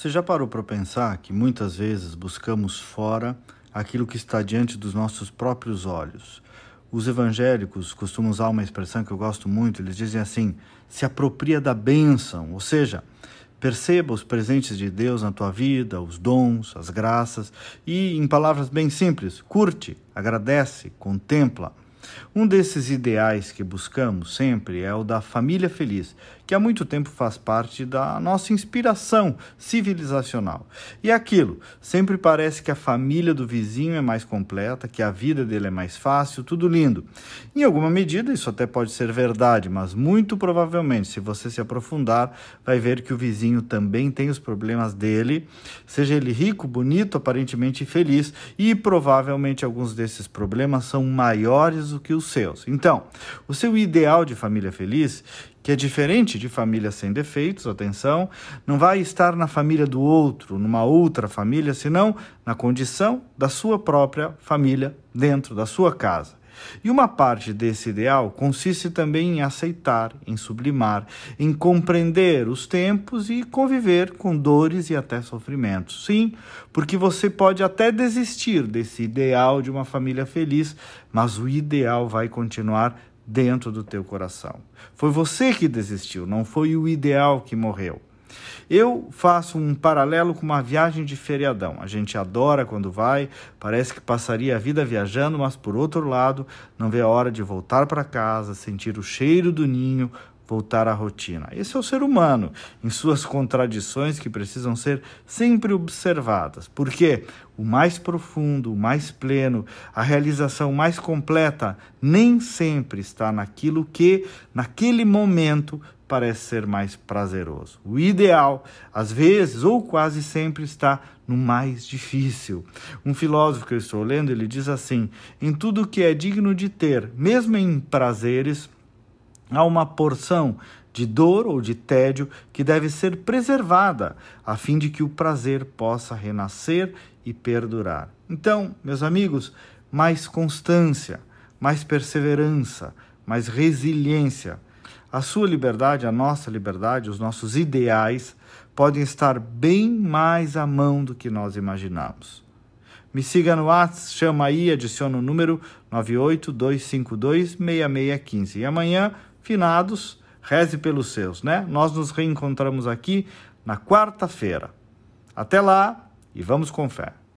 Você já parou para pensar que muitas vezes buscamos fora aquilo que está diante dos nossos próprios olhos? Os evangélicos costumam usar uma expressão que eu gosto muito, eles dizem assim: se apropria da bênção, ou seja, perceba os presentes de Deus na tua vida, os dons, as graças, e, em palavras bem simples, curte, agradece, contempla. Um desses ideais que buscamos sempre é o da família feliz, que há muito tempo faz parte da nossa inspiração civilizacional. E é aquilo, sempre parece que a família do vizinho é mais completa, que a vida dele é mais fácil, tudo lindo. Em alguma medida isso até pode ser verdade, mas muito provavelmente, se você se aprofundar, vai ver que o vizinho também tem os problemas dele, seja ele rico, bonito, aparentemente feliz, e provavelmente alguns desses problemas são maiores do que os seus. Então, o seu ideal de família feliz que é diferente de família sem defeitos, atenção, não vai estar na família do outro, numa outra família, senão na condição da sua própria família, dentro da sua casa. E uma parte desse ideal consiste também em aceitar, em sublimar, em compreender os tempos e conviver com dores e até sofrimentos. Sim, porque você pode até desistir desse ideal de uma família feliz, mas o ideal vai continuar dentro do teu coração. Foi você que desistiu, não foi o ideal que morreu. Eu faço um paralelo com uma viagem de feriadão. A gente adora quando vai, parece que passaria a vida viajando, mas por outro lado, não vê a hora de voltar para casa, sentir o cheiro do ninho, voltar à rotina. Esse é o ser humano, em suas contradições que precisam ser sempre observadas. Porque o mais profundo, o mais pleno, a realização mais completa nem sempre está naquilo que, naquele momento, parece ser mais prazeroso. O ideal, às vezes ou quase sempre, está no mais difícil. Um filósofo que eu estou lendo, ele diz assim: em tudo que é digno de ter, mesmo em prazeres, há uma porção de dor ou de tédio que deve ser preservada, a fim de que o prazer possa renascer e perdurar. Então, meus amigos, mais constância, mais perseverança, mais resiliência. A sua liberdade, a nossa liberdade, os nossos ideais podem estar bem mais à mão do que nós imaginamos. Me siga no WhatsApp, chama aí, adiciona o número 982526615. E amanhã finados, reze pelos seus, né? Nós nos reencontramos aqui na quarta-feira. Até lá e vamos com fé.